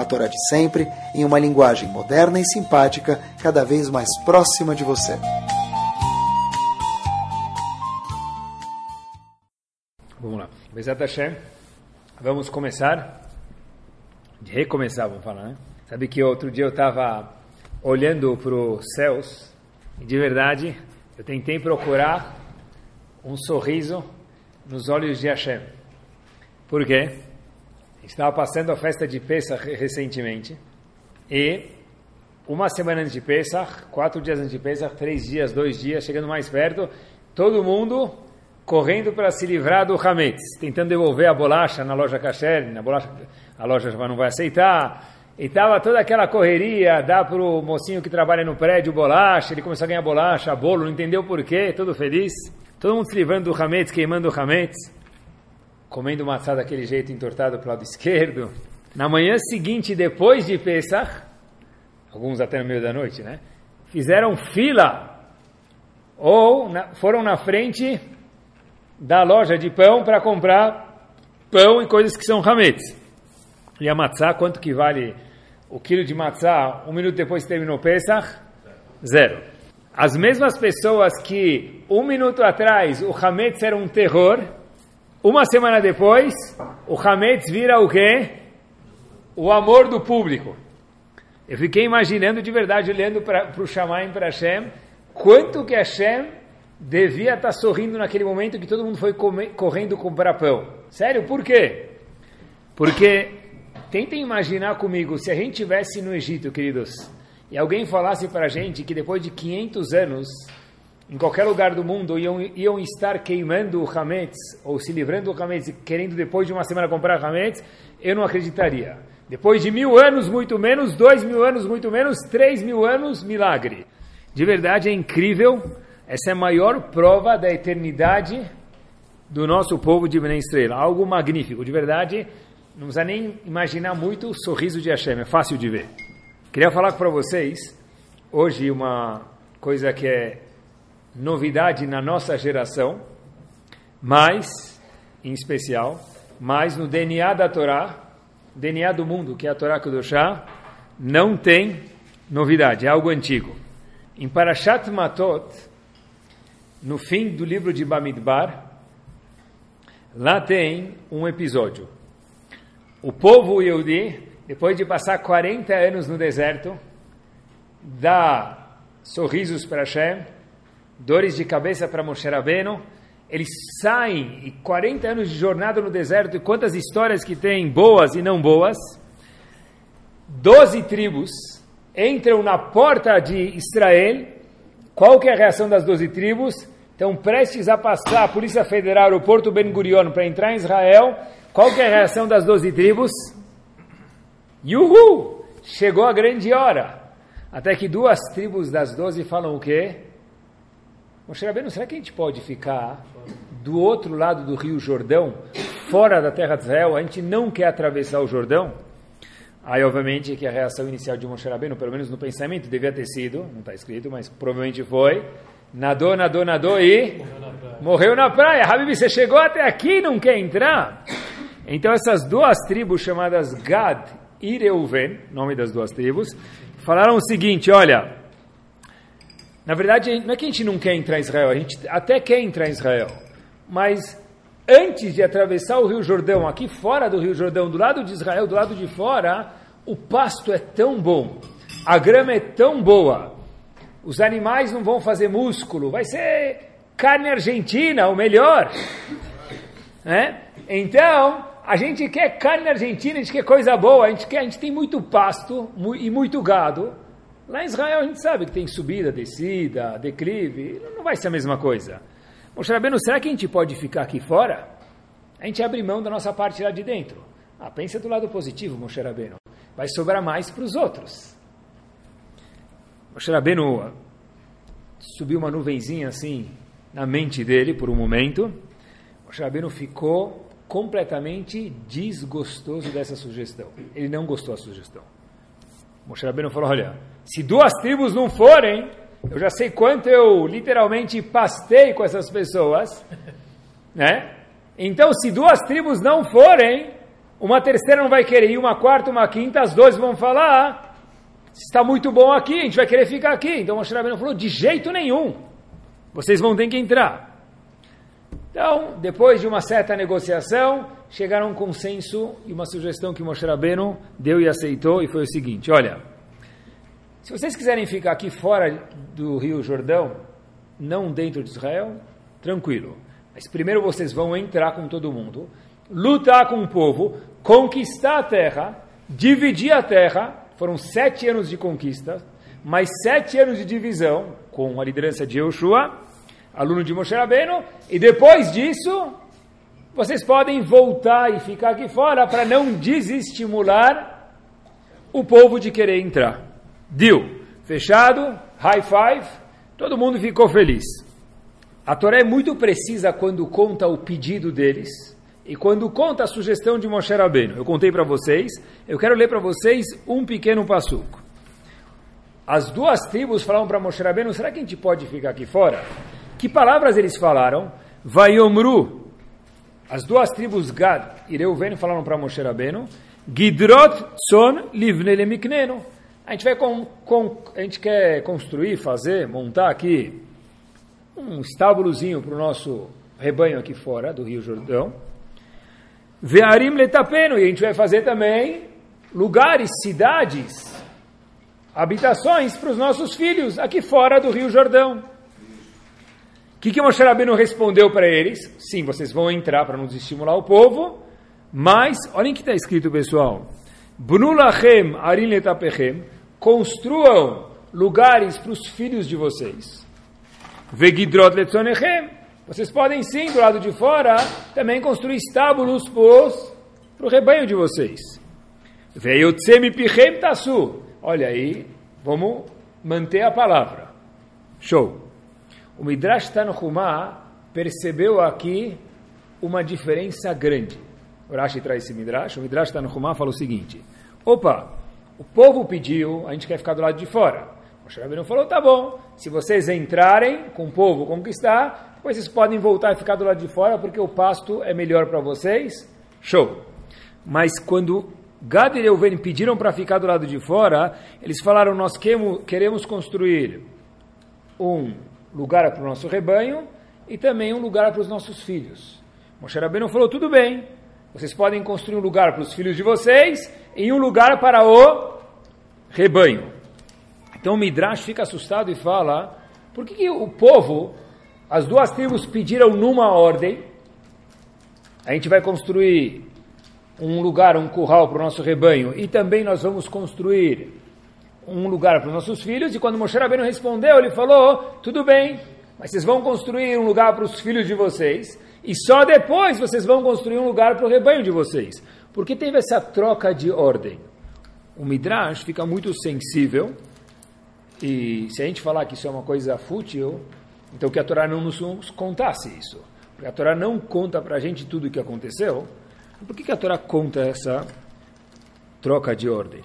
a Torá de sempre, em uma linguagem moderna e simpática, cada vez mais próxima de você. Vamos lá. Bezat Hashem, vamos começar, de recomeçar, vamos falar, né? Sabe que outro dia eu estava olhando para os céus e de verdade eu tentei procurar um sorriso nos olhos de Hashem. Por quê? Estava passando a festa de Pesach recentemente. E uma semana antes de Pesach, quatro dias antes de Pesach, três dias, dois dias, chegando mais perto, todo mundo correndo para se livrar do Hametz, tentando devolver a bolacha na loja Kasher, na bolacha, a loja não vai aceitar, e estava toda aquela correria, dá para o mocinho que trabalha no prédio bolacha, ele começou a ganhar bolacha, bolo, não entendeu por quê, todo feliz, todo mundo se livrando do Hametz, queimando o Hametz, comendo matzá daquele jeito entortado para o lado esquerdo. Na manhã seguinte, depois de Pesach, alguns até no meio da noite, né? Fizeram fila ou na, foram na frente da loja de pão para comprar pão e coisas que são hametz. E a matzá, quanto que vale o quilo de matzá um minuto depois que terminou Pesach? Zero. As mesmas pessoas que um minuto atrás o hametz era um terror, uma semana depois, o Hametz vira o quê? O amor do público. Eu fiquei imaginando de verdade, olhando para o Shamaim, para Hashem, quanto que Hashem devia estar tá sorrindo naquele momento que todo mundo foi comer, correndo comprar pão. Sério, por quê? Porque, tentem imaginar comigo, se a gente estivesse no Egito, queridos, e alguém falasse para a gente que depois de 500 anos em qualquer lugar do mundo iam, iam estar queimando o Hametz, ou se livrando do Hametz, querendo depois de uma semana comprar Hametz, eu não acreditaria. Depois de mil anos, muito menos, dois mil anos, muito menos, três mil anos, milagre. De verdade é incrível, essa é a maior prova da eternidade do nosso povo de Bnei Estrela. Algo magnífico, de verdade, não precisa nem imaginar muito o sorriso de Hashem, é fácil de ver. Queria falar para vocês, hoje, uma coisa que é novidade na nossa geração, mas, em especial, mas no DNA da Torá, DNA do mundo, que é a Torá Kudoshá, não tem novidade, é algo antigo. Em Parashat Matot, no fim do livro de Bamidbar, lá tem um episódio. O povo Yehudi, depois de passar 40 anos no deserto, dá sorrisos para Hashem, dores de cabeça para Moshe Rabbeinu, eles saem, e 40 anos de jornada no deserto, e quantas histórias que tem, boas e não boas, doze tribos entram na porta de Israel, qual que é a reação das doze tribos? Estão prestes a passar a Polícia Federal, o Porto Ben Gurion, para entrar em Israel, qual que é a reação das doze tribos? Yuhu! Chegou a grande hora. Até que duas tribos das doze falam o quê? Moshe será que a gente pode ficar do outro lado do rio Jordão, fora da terra de Israel? A gente não quer atravessar o Jordão? Aí, obviamente, que a reação inicial de Moshe pelo menos no pensamento, devia ter sido, não está escrito, mas provavelmente foi, nadou, nadou, nadou e morreu na praia. Habib, você chegou até aqui e não quer entrar? Então, essas duas tribos chamadas Gad e Reuven, nome das duas tribos, falaram o seguinte, olha, na verdade, não é que a gente não quer entrar em Israel, a gente até quer entrar em Israel. Mas antes de atravessar o Rio Jordão, aqui fora do Rio Jordão, do lado de Israel, do lado de fora, o pasto é tão bom, a grama é tão boa, os animais não vão fazer músculo, vai ser carne argentina, o melhor. É? Então, a gente quer carne argentina, a gente quer coisa boa, a gente, quer, a gente tem muito pasto e muito gado. Lá em Israel a gente sabe que tem subida, descida, declive, não vai ser a mesma coisa. Moshe Rabbeinu, será que a gente pode ficar aqui fora? A gente abre mão da nossa parte lá de dentro. Ah, pensa do lado positivo, Moshe Rabbeinu. Vai sobrar mais para os outros. Moshe Rabbeinu subiu uma nuvenzinha assim na mente dele por um momento. Moshe Rabbeinu ficou completamente desgostoso dessa sugestão. Ele não gostou da sugestão. Moshe Rabbeinu falou, olha, se duas tribos não forem, eu já sei quanto eu literalmente pastei com essas pessoas, né? Então, se duas tribos não forem, uma terceira não vai querer ir, uma quarta, uma quinta, as duas vão falar, está muito bom aqui, a gente vai querer ficar aqui. Então, Moshe Rabbeinu falou, de jeito nenhum, vocês vão ter que entrar. Então, depois de uma certa negociação, chegaram a um consenso e uma sugestão que Moshe Rabbeinu deu e aceitou, e foi o seguinte, olha, se vocês quiserem ficar aqui fora do Rio Jordão, não dentro de Israel, tranquilo. Mas primeiro vocês vão entrar com todo mundo, lutar com o povo, conquistar a terra, dividir a terra. Foram sete anos de conquista, mais sete anos de divisão, com a liderança de Yoshua, aluno de Moshe Rabbeinu, e depois disso, vocês podem voltar e ficar aqui fora para não desestimular o povo de querer entrar. Deu. Fechado, high five, todo mundo ficou feliz. A Torá é muito precisa quando conta o pedido deles e quando conta a sugestão de Moshe Rabbeinu. Eu contei para vocês, eu quero ler para vocês um pequeno passuco. As duas tribos falaram para Moshe Rabbeinu, será que a gente pode ficar aqui fora? Que palavras eles falaram? Vayomru. As duas tribos Gad e Reuven falaram para Moshe Rabbeinu, Gidrot son livne lemiknenu. A gente vai com, com, a gente quer construir, fazer, montar aqui um estábulozinho para o nosso rebanho aqui fora do Rio Jordão. Vearim letapeno, e a gente vai fazer também lugares, cidades, habitações para os nossos filhos aqui fora do Rio Jordão. O que, que Moshe Rabbeinu respondeu para eles? Sim, vocês vão entrar para nos estimular o povo, mas, olhem o que está escrito, pessoal. Bnulachem arim letapechem, construam lugares para os filhos de vocês. Vegidrot letzonechem. Vocês podem sim, do lado de fora, também construir estábulos para o rebanho de vocês. Veiotzemi pichem tasu. Olha aí, vamos manter a palavra. Show. O Midrash Tanhumá percebeu aqui uma diferença grande. O Rashi traz esse Midrash. O Midrash Tanhumá fala o seguinte. Opa, o povo pediu, a gente quer ficar do lado de fora. Moshe Rabbeinu falou, tá bom, se vocês entrarem com o povo conquistar, depois vocês podem voltar e ficar do lado de fora, porque o pasto é melhor para vocês. Show. Mas quando Gad e Reuven pediram para ficar do lado de fora, eles falaram, nós queremos construir um lugar para o nosso rebanho e também um lugar para os nossos filhos. Moshe Rabbeinu falou, tudo bem, vocês podem construir um lugar para os filhos de vocês e um lugar para o rebanho. Então o Midrash fica assustado e fala: por que, que o povo, as duas tribos pediram numa ordem? A gente vai construir um lugar, um curral para o nosso rebanho e também nós vamos construir um lugar para os nossos filhos. E quando Moshe Rabbeinu respondeu, ele falou: tudo bem, mas vocês vão construir um lugar para os filhos de vocês e só depois vocês vão construir um lugar para o rebanho de vocês. Porque teve essa troca de ordem. O Midrash fica muito sensível, e se a gente falar que isso é uma coisa fútil, então que a Torá não nos contasse isso. Porque a Torá não conta para a gente tudo o que aconteceu. Por que, que a Torá conta essa troca de ordem?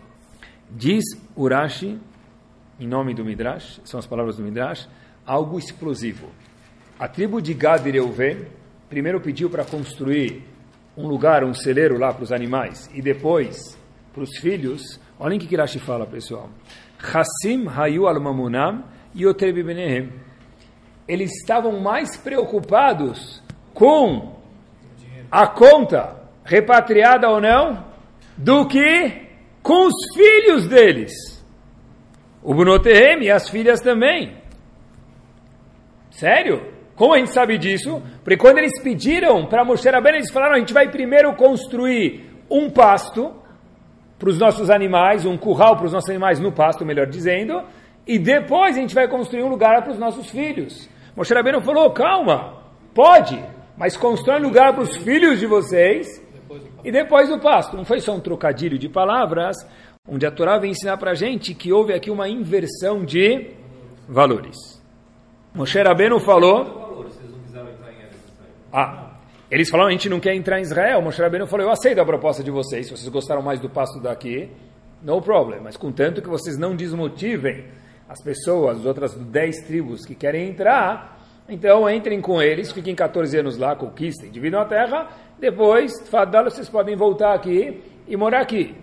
Diz Urashi, em nome do Midrash, são as palavras do Midrash, algo explosivo. A tribo de Gad e Reuven primeiro pediu para construir um lugar, um celeiro lá para os animais, e depois para os filhos, olhem o que Rashi fala, pessoal. Hassim hayu al mamunam yotebi benehem. Eles estavam mais preocupados com a conta, repatriada ou não, do que com os filhos deles. O Bunotehem e as filhas também. Sério? Como a gente sabe disso? Porque quando eles pediram para Moshe Rabbeinu, eles falaram, a gente vai primeiro construir um pasto para os nossos animais, um curral para os nossos animais no pasto, melhor dizendo, e depois a gente vai construir um lugar para os nossos filhos. Moshe Rabbeinu falou, calma, pode, mas constrói um lugar para os filhos de vocês e depois o pasto. Não foi só um trocadilho de palavras, onde a Torá vem ensinar para a gente que houve aqui uma inversão de valores. Moshe Rabbeinu falou... Ah, eles falaram, a gente não quer entrar em Israel. Moshe Rabbeinu falou, eu aceito a proposta de vocês, se vocês gostaram mais do pasto daqui, no problem. Mas contanto que vocês não desmotivem as pessoas, as outras 10 tribos que querem entrar, então entrem com eles, fiquem 14 anos lá, conquistem, dividam a terra, depois, Fadal, vocês podem voltar aqui e morar aqui.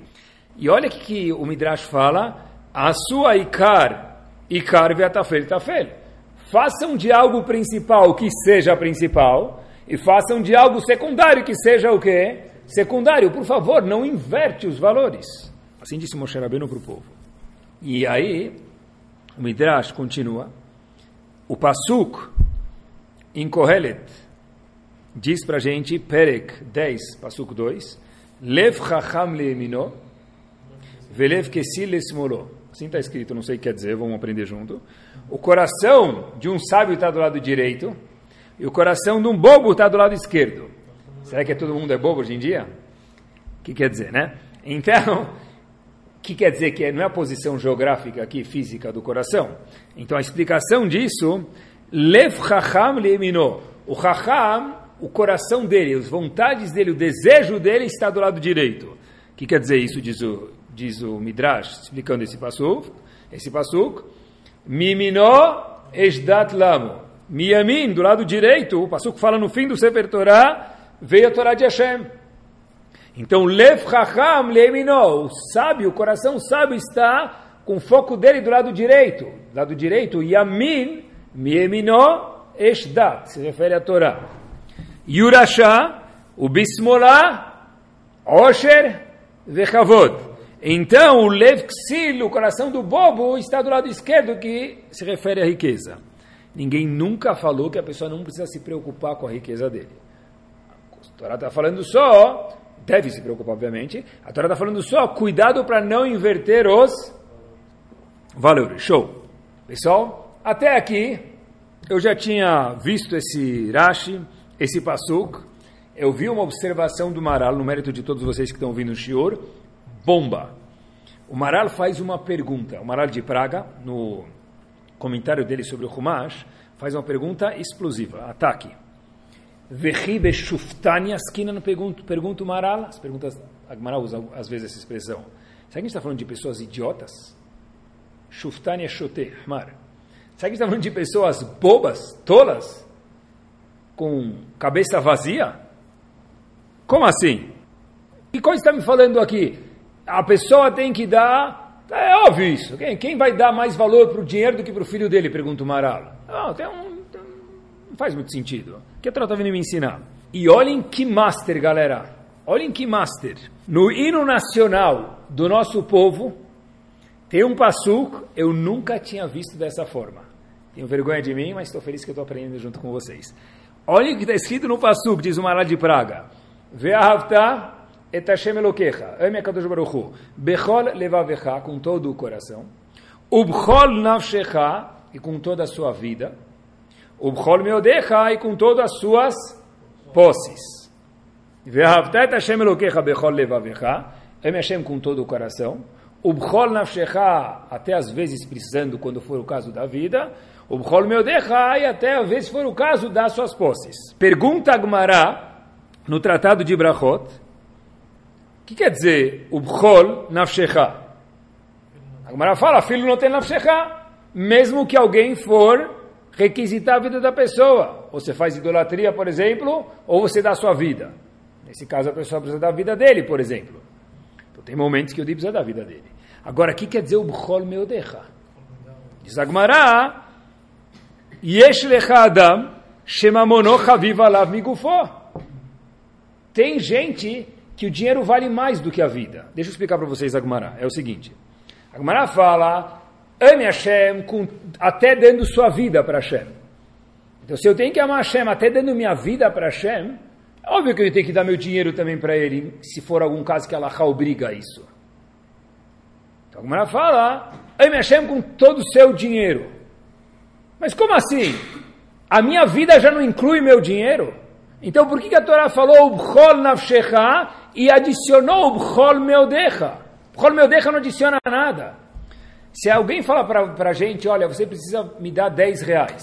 E olha o que, que o Midrash fala, a sua Ikar, Ikar Veatafel Tafel. Façam de algo principal que seja principal, e façam de algo secundário que seja o quê? Secundário. Por favor, não inverte os valores. Assim disse Moshe Rabbeinu para o povo. E aí, o Midrash continua. O Pasuk, em Kohelet, diz para gente, Perek 10, Pasuk 2, Lev chacham leemino, velev kesil lesmolo. Assim está escrito, não sei o que quer dizer, vamos aprender junto. O coração de um sábio está do lado direito, e o coração de um bobo está do lado esquerdo. Será que todo mundo é bobo hoje em dia? O que quer dizer, né? Então, o que quer dizer que não é a posição geográfica aqui, física do coração? Então a explicação disso, Lev Chacham Leemino. O Chacham, o coração dele, as vontades dele, o desejo dele está do lado direito. O que quer dizer isso, diz o, diz o Midrash, explicando esse passuk, esse passuk. Mimino Esdat Lamo. Miyamin, do lado direito, o passuk fala no fim do Sefer Torah, veio a Torá de Hashem. Então, Lev Chacham Leemino, o sábio, o coração sábio está com o foco dele do lado direito. Lado direito, Yamin, Miemino, Eshdat, se refere à Torá. Yurasha, o Bismolá, Osher, Vechavod. Então, o Lev Ksil, o coração do bobo, está do lado esquerdo, que se refere à riqueza. Ninguém nunca falou que a pessoa não precisa se preocupar com a riqueza dele. A Torá está falando só deve se preocupar, obviamente. A Torá está falando só cuidado para não inverter os valores. Show. Pessoal, até aqui eu já tinha visto esse Rashi, esse Pasuk. Eu vi uma observação do Maral, no mérito de todos vocês que estão ouvindo o Shior. Bomba. O Maral faz uma pergunta. O Maral de Praga, no comentário dele sobre o Humash, faz uma pergunta explosiva. Ataque. Vechibe Shuftani Askina, pergunta, o Maral, as perguntas, a Maral usa às vezes essa expressão. Será que a gente está falando de pessoas idiotas? Shuftani Shote, Mar. Será que está falando de pessoas bobas, tolas, com cabeça vazia? Como assim? E qual está me falando aqui? A pessoa tem que dar. É óbvio isso. Quem, quem vai dar mais valor para o dinheiro do que para o filho dele? Pergunta o Maral. Não, tem um, não faz muito sentido que a Torá está vindo me ensinar. E olhem que master, galera. Olhem que master. No hino nacional do nosso povo, tem um passuk, eu nunca tinha visto dessa forma. Tenho vergonha de mim, mas estou feliz que estou aprendendo junto com vocês. Olhem o que está escrito no passuk, diz o Mará de Praga. Ve'ahavta et ame HaKadosh Baruch Hu, bechol levavecha, com todo o coração, ubchol nafshecha, e com toda a sua vida, Ubchol meodecha e com todas as suas posses. Ve'havtet Hashem Elokecha bechol levavecha. Ame Hashem com todo o coração. Ubchol nafshecha, até às vezes precisando quando for o caso da vida. Ubchol meodecha e até às vezes for o caso das suas posses. Pergunta Agmará, no Tratado de Brachot, o que quer dizer Ubchol nafshecha? Agmará fala, filho não tem nafshecha. Mesmo que alguém for requisitar a vida da pessoa. Ou você faz idolatria, por exemplo, ou você dá sua vida. Nesse caso, a pessoa precisa da vida dele, por exemplo. Então, tem momentos que o Di precisa da vida dele. Agora, o que quer dizer o Bchol Meodecha? Diz Agmará, Yesh lecha adam, shemamono chaviv alav migufo. Tem gente que o dinheiro vale mais do que a vida. Deixa eu explicar para vocês, Agmará. É o seguinte. Agmará fala ame Hashem com, até dando sua vida para Hashem. Então, se eu tenho que amar Hashem até dando minha vida para Hashem, é óbvio que eu tenho que dar meu dinheiro também para ele, se for algum caso que Allah obriga a isso. Então, como ela fala, ame Hashem com todo o seu dinheiro. Mas como assim? A minha vida já não inclui meu dinheiro? Então, por que, a Torá falou Bchol Nafshecha e adicionou o Bchol Meodecha. Bchol Meodecha não adiciona nada. Se alguém fala para a gente, olha, você precisa me dar 10 reais.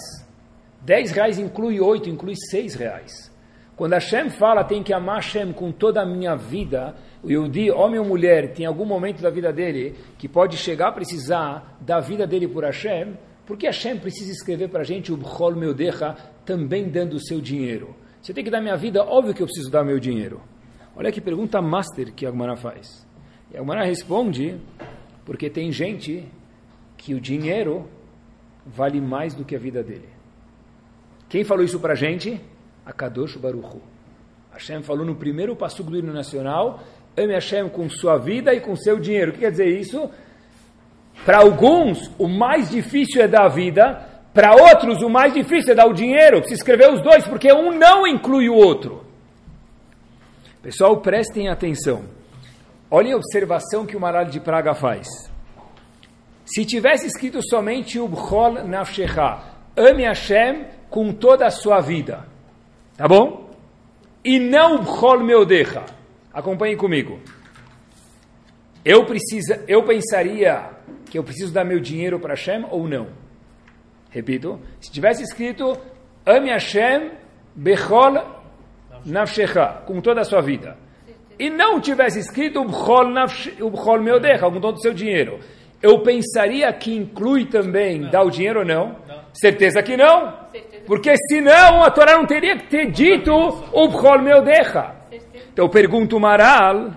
10 reais inclui 8, inclui 6 reais. Quando Hashem fala, tem que amar Hashem com toda a minha vida, o Yudi, homem ou mulher, tem algum momento da vida dele que pode chegar a precisar da vida dele por Hashem, porque Hashem precisa escrever para a gente o Bchol Meodecha também dando o seu dinheiro. Você tem que dar minha vida, óbvio que eu preciso dar meu dinheiro. Olha que pergunta master que a Agmará faz. E a Agmará responde, porque tem gente que o dinheiro vale mais do que a vida dele. Quem falou isso para a gente? A Kadosh Baruchu. Hashem falou no primeiro passo do hino nacional, ame Hashem com sua vida e com seu dinheiro. O que quer dizer isso? Para alguns, o mais difícil é dar a vida, para outros, o mais difícil é dar o dinheiro. Se escrever os dois, porque um não inclui o outro. Pessoal, prestem atenção. Olhem a observação que o Maral de Praga faz. Se tivesse escrito somente o Bchol Nafshecha, ame Hashem com toda a sua vida, tá bom? E não o Bchol Meodecha. Acompanhem comigo. Eu, precisa, eu pensaria que eu preciso dar meu dinheiro para Hashem ou não? Repito, se tivesse escrito Ame Hashem Bechol Nafshecha, com toda a sua vida, e não tivesse escrito o Bchol Meodecha, com todo o seu dinheiro, eu pensaria que inclui também não. dar o dinheiro ou não? não? Certeza que não. Certeza. Porque senão a Torá não teria que ter dito o Bchol Meodecha. Então eu pergunto Maral,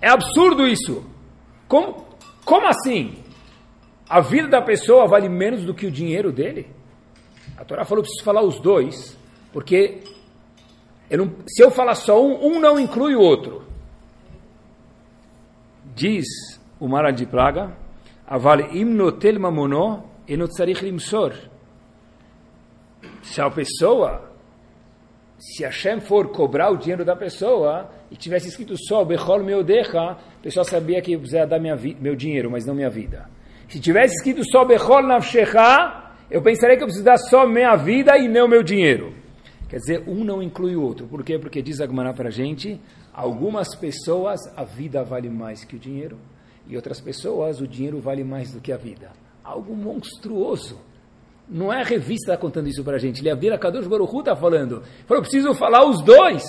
é absurdo isso. Como, como assim? A vida da pessoa vale menos do que o dinheiro dele? A Torá falou que preciso falar os dois, porque eu não, se eu falar só um, um não inclui o outro. Diz o Mara de Praga, Aval imnotel mamono enotzarich limsor. Se a pessoa, se Hashem for cobrar o dinheiro da pessoa e tivesse escrito só Bechol Meodecha, a pessoa sabia que precisava dar minha meu dinheiro, mas não minha vida. Se tivesse escrito só Bechol Navshecha, eu pensaria que eu preciso dar só minha vida e não meu dinheiro. Quer dizer, um não inclui o outro. Por quê? Porque diz Agmará para a gente, algumas pessoas a vida vale mais que o dinheiro, e outras pessoas o dinheiro vale mais do que a vida. Algo monstruoso. Não é a revista está contando isso para a gente. Leavira Kadosh Baruchu está falando. Falou, preciso falar os dois.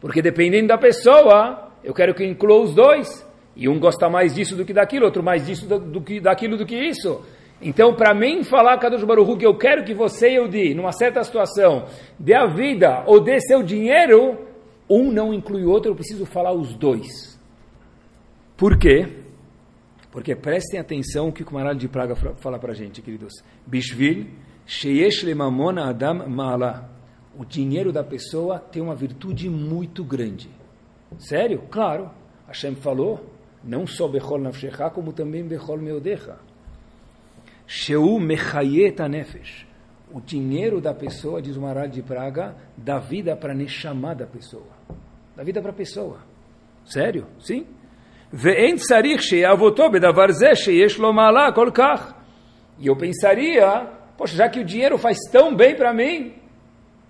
Porque dependendo da pessoa, eu quero que inclua os dois. E um gosta mais disso do que daquilo, outro mais disso do, do que daquilo do que isso. Então, para mim falar Kadosh Baruch que eu quero que você e eu dê, numa certa situação, dê a vida ou dê seu dinheiro, um não inclui o outro, eu preciso falar os dois. Por quê? Porque prestem atenção o que o Maral de Praga fala para a gente, queridos. Bishvil, sheyesh lemamona adam ma'ala. O dinheiro da pessoa tem uma virtude muito grande. Sério? Claro. Hashem falou, não só Bechol Nafshecha, como também Bechol Meodecha. Sheu Mechayet Nefesh. O dinheiro da pessoa, diz o Maral de Praga, dá vida para Neshama da pessoa. Dá vida para a pessoa. Sério? Sim? ואין צריך שיעבותו בדבר זה שיש לו מעלה כל כך. E eu pensaria, poxa, já que o dinheiro faz tão bem para mim,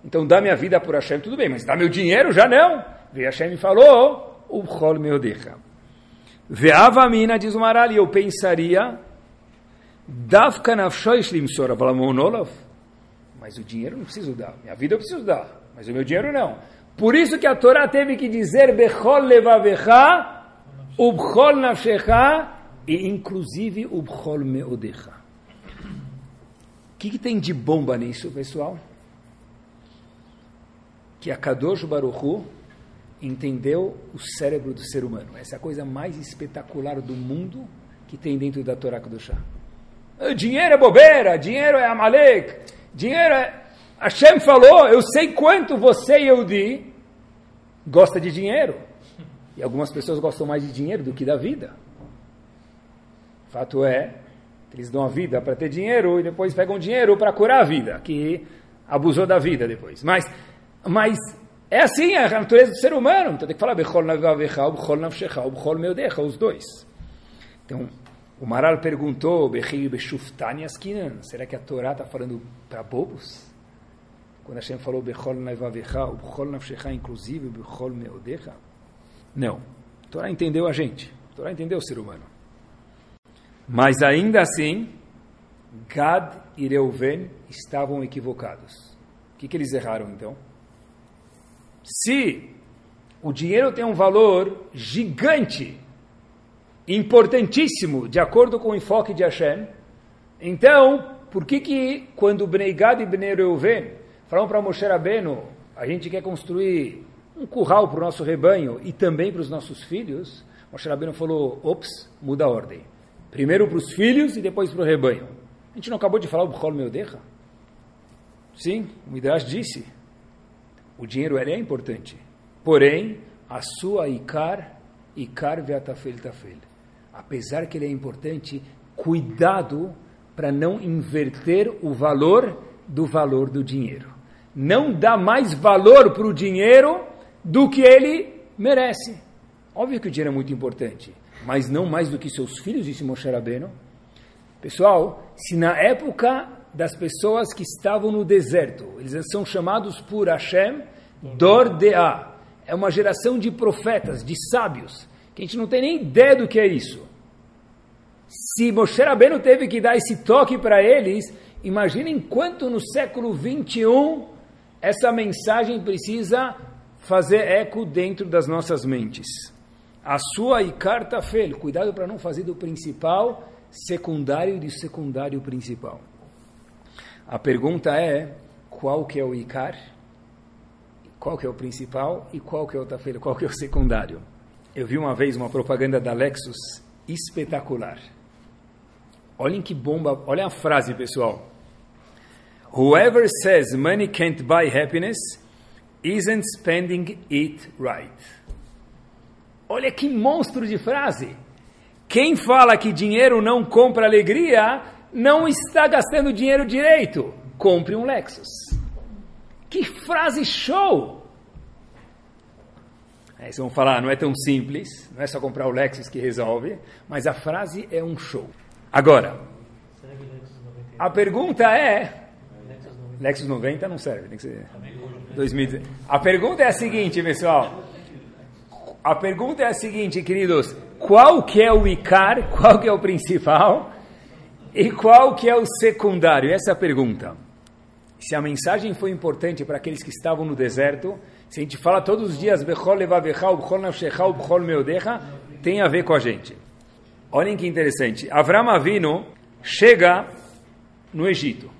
então dá minha vida por Hashem, tudo bem, mas dá meu dinheiro já não. Veio Hashem falou, o chol meu deixa. Veava mina, diz o Maral, e eu pensaria, Davka nafshoish limsor avalamonolov. Mas o dinheiro não preciso dar, minha vida eu preciso dar, mas o meu dinheiro não. Por isso que a Torá teve que dizer Bechol levavecha, ubchol nafshecha, e inclusive ubchol meodecha. O que, que tem de bomba nisso, pessoal? Que a Kadosh Baruchu entendeu o cérebro do ser humano. Essa é a coisa mais espetacular do mundo que tem dentro da Torá Kedoshá. Dinheiro é bobeira, dinheiro é Amalek, dinheiro é... Hashem falou, eu sei quanto você e eu de gosta de dinheiro. E algumas pessoas gostam mais de dinheiro do que da vida. Fato é, eles dão a vida para ter dinheiro e depois pegam dinheiro para curar a vida, que abusou da vida depois. Mas, mas é assim a natureza do ser humano. Então tem que falar Bechol Navavecha, Bechol Navshecha, Bechol Meudecha, os dois. Então, o Maral perguntou, será que a Torá está falando para bobos? Quando Hashem falou Bechol Navavecha, Bechol Navshecha, inclusive Bechol Meudecha. Não. A Torá entendeu a gente. A Torá entendeu o ser humano. Mas ainda assim, Gad e Reuven estavam equivocados. O que, que eles erraram então? Se o dinheiro tem um valor gigante, importantíssimo, de acordo com o enfoque de Hashem, então, por que que quando Bnei Gad e Bnei Reuven falaram para Moshe Rabbeinu, a gente quer construir um curral para o nosso rebanho e também para os nossos filhos, Moshe Rabbeinu falou, ops, muda a ordem. Primeiro para os filhos e depois para o rebanho. A gente não acabou de falar o Bchol Meudecha? Sim, o Midrash disse, o dinheiro ele é importante. Porém, a sua Ikar, Ikar Veatafel Tafel. Apesar que ele é importante, cuidado para não inverter o valor do valor do dinheiro. Não dá mais valor para o dinheiro do que ele merece. Óbvio que o dinheiro é muito importante, mas não mais do que seus filhos, disse Moshe Rabbeinu. Pessoal, se na época das pessoas que estavam no deserto, eles são chamados por Hashem Dordea, é uma geração de profetas, de sábios, que a gente não tem nem ideia do que é isso. Se Moshe Rabbeinu teve que dar esse toque para eles, imaginem quanto no século 21 essa mensagem precisa fazer eco dentro das nossas mentes. A sua Ikar Tafel, cuidado para não fazer do principal secundário e do secundário principal. A pergunta é, qual que é o Ikar? Qual que é o principal e qual que é o Tafel? Qual que é o secundário? Eu vi uma vez uma propaganda da Lexus espetacular. Olhem que bomba, olha a frase, pessoal. Whoever says money can't buy happiness isn't spending it right. Olha que monstro de frase. Quem fala que dinheiro não compra alegria, não está gastando dinheiro direito. Compre um Lexus. Que frase show! Aí vocês vão falar, não é tão simples, não é só comprar o Lexus que resolve, mas a frase é um show. Agora, a pergunta é, Lexus 90 não serve, tem que ser 2010. A pergunta é a seguinte, pessoal. A pergunta é a seguinte, queridos. Qual que é o Icar, qual que é o principal e qual que é o secundário? Essa é a pergunta. Se a mensagem foi importante para aqueles que estavam no deserto, se a gente fala todos os dias tem a ver com a gente. Olhem que interessante. Avram Avinu chega no Egito.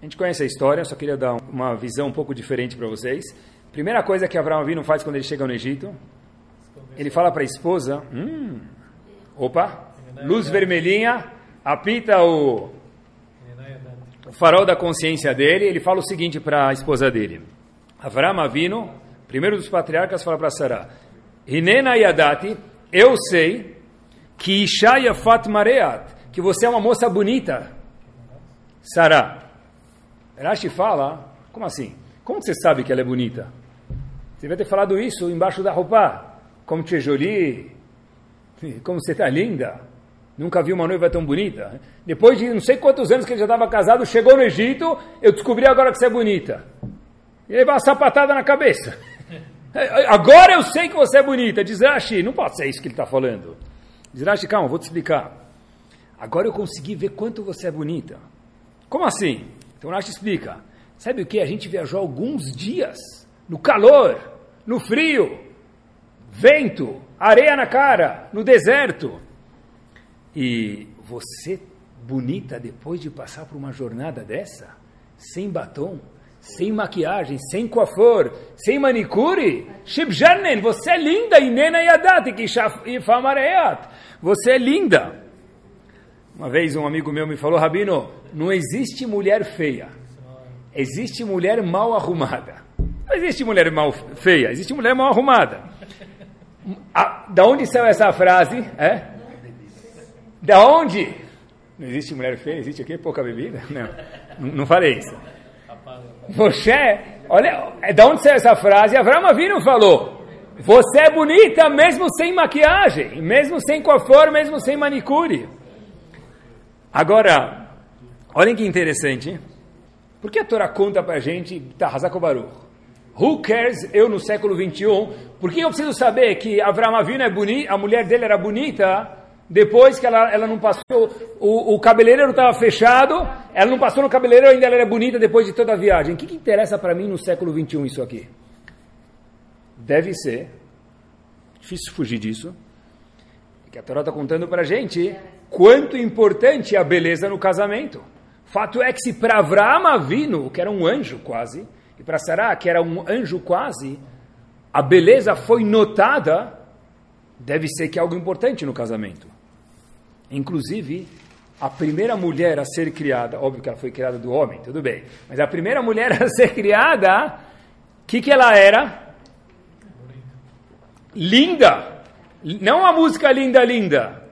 A gente conhece a história, só queria dar uma visão um pouco diferente para vocês. Primeira coisa que Abraão Avinu faz quando ele chega no Egito, ele fala para a esposa, hum, opa, luz vermelhinha, apita o, o farol da consciência dele, ele fala o seguinte para a esposa dele, Avraham Avinu, primeiro dos patriarcas, fala para Sarah, Hinena Yadati, eu sei que Ishaya Fat Mareat, que você é uma moça bonita, Sarah. Rashi fala, como assim? Como você sabe que ela é bonita? Você deve ter falado isso embaixo da roupa. Como te jolie, como você está linda. Nunca vi uma noiva tão bonita. Depois de não sei quantos anos que ele já estava casado, chegou no Egito, eu descobri agora que você é bonita. E levou uma sapatada na cabeça. Agora eu sei que você é bonita. Diz Rashi, não pode ser isso que ele está falando. Diz Rashi, calma, vou te explicar. Agora eu consegui ver quanto você é bonita. Como assim? Então Rashi explica. Sabe o que? A gente viajou alguns dias no calor, no frio, vento, areia na cara, no deserto. E você, bonita, depois de passar por uma jornada dessa, sem batom, sem maquiagem, sem coafor, sem manicure, Shibjanen, você é linda, Inena Yadati, Ifamareat, você é linda. Uma vez um amigo meu me falou, Rabino, não existe mulher feia. Existe mulher mal arrumada. Não existe mulher mal feia, existe mulher mal arrumada. A, da onde saiu essa frase? É? Da onde? Não existe mulher feia, existe aqui pouca bebida? Não, não, falei isso. Você, olha, é da onde saiu essa frase? Avram Avinu falou, você é bonita mesmo sem maquiagem, mesmo sem coafor, mesmo sem manicure. Agora, olhem que interessante. Por que a Torá conta para a gente, Tahazakobaru? Who cares eu no século 21? Por que eu preciso saber que Avram Avinu é bonita, a mulher dele era bonita, depois que ela, ela não passou, o, o cabeleireiro estava fechado, ela não passou no cabeleireiro, ainda ela era bonita depois de toda a viagem. O que, que interessa para mim no século 21 isso aqui? Deve ser, difícil fugir disso, que a Torá está contando para a gente quanto importante é a beleza no casamento. Fato é que se para Avram Avinu, que era um anjo quase, e para Sarah, que era um anjo quase, a beleza foi notada, deve ser que é algo importante no casamento. Inclusive, a primeira mulher a ser criada, óbvio que ela foi criada do homem, tudo bem, mas a primeira mulher a ser criada, o que, que ela era? Linda! Não a música linda, linda.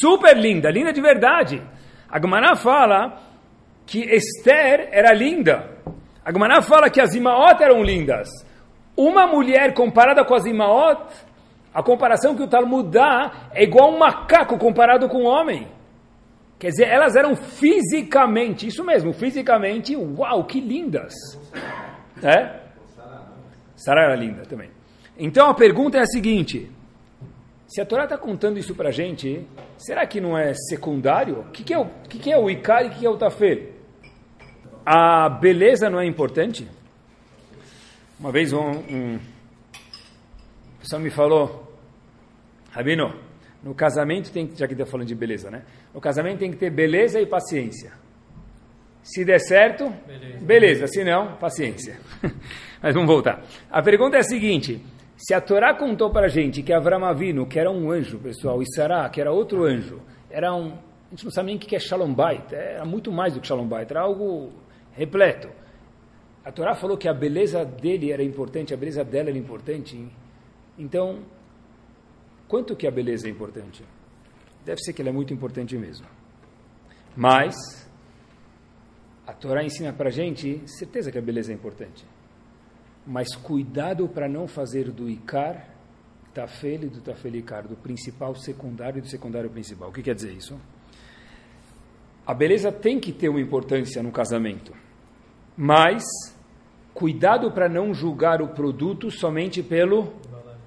Super linda, linda de verdade. A Gemara fala que Esther era linda. A Gemara fala que as Imaot eram lindas. Uma mulher comparada com as Imaot, a comparação que o Talmud dá é igual um macaco comparado com um homem. Quer dizer, elas eram fisicamente, isso mesmo, fisicamente, uau, que lindas. É? Sara era linda também. Então a pergunta é a seguinte: se a Torá está contando isso para a gente, será que não é secundário? O que, que, é, o, que, que é o Ikar e o que é o Tafel? A beleza não é importante? Uma vez um, um pessoal me falou, Rabino, no casamento tem que, já que está falando de beleza, né? No casamento tem que ter beleza e paciência. Se der certo, beleza. beleza. Se não, paciência. Mas vamos voltar. A pergunta é a seguinte: se a Torá contou para a gente que Avram Avinu, que era um anjo, pessoal, e Sará, que era outro anjo, era um, a gente não sabe nem o que é Shalom Bait, era muito mais do que Shalom Bait, era algo repleto. A Torá falou que a beleza dele era importante, a beleza dela era importante. Então, quanto que a beleza é importante? Deve ser que ela é muito importante mesmo. Mas, a Torá ensina para gente, certeza que a beleza é importante. Mas cuidado para não fazer do Icar, Tafel e do Tafel Icar, do principal secundário e do secundário principal. O que quer dizer isso? A beleza tem que ter uma importância no casamento, mas cuidado para não julgar o produto somente pelo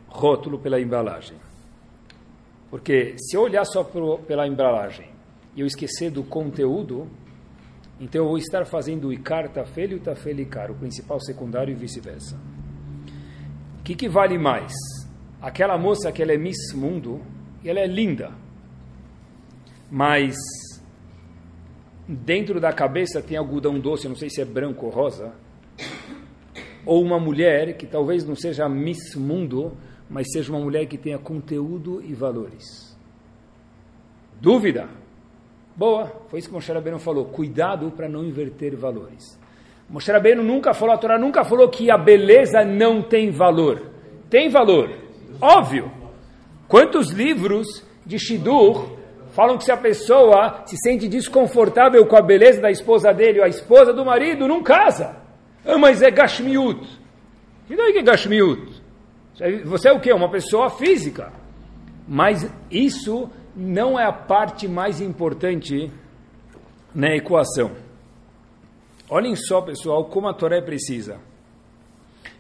rótulo, pela embalagem. Porque se eu olhar só pro, pela embalagem e eu esquecer do conteúdo, então eu vou estar fazendo o Icar Tafel e o Tafel Icar, o principal, secundário e vice-versa. O que, que vale mais? Aquela moça que ela é Miss Mundo, e ela é linda, mas dentro da cabeça tem algodão doce, não sei se é branco ou rosa, ou uma mulher que talvez não seja Miss Mundo, mas seja uma mulher que tenha conteúdo e valores. Dúvida? Boa, foi isso que Moshe Rabbeinu falou. Cuidado para não inverter valores. Moshe Rabbeinu nunca falou, a Torá nunca falou que a beleza não tem valor. Tem valor, óbvio. Quantos livros de Shidur falam que se a pessoa se sente desconfortável com a beleza da esposa dele ou a esposa do marido, não casa. Ah, mas é Gashmiut. E daí que é Gashmiut? Você é o quê? Uma pessoa física. Mas isso não é a parte mais importante na equação. Olhem só, pessoal, como a Torá é precisa.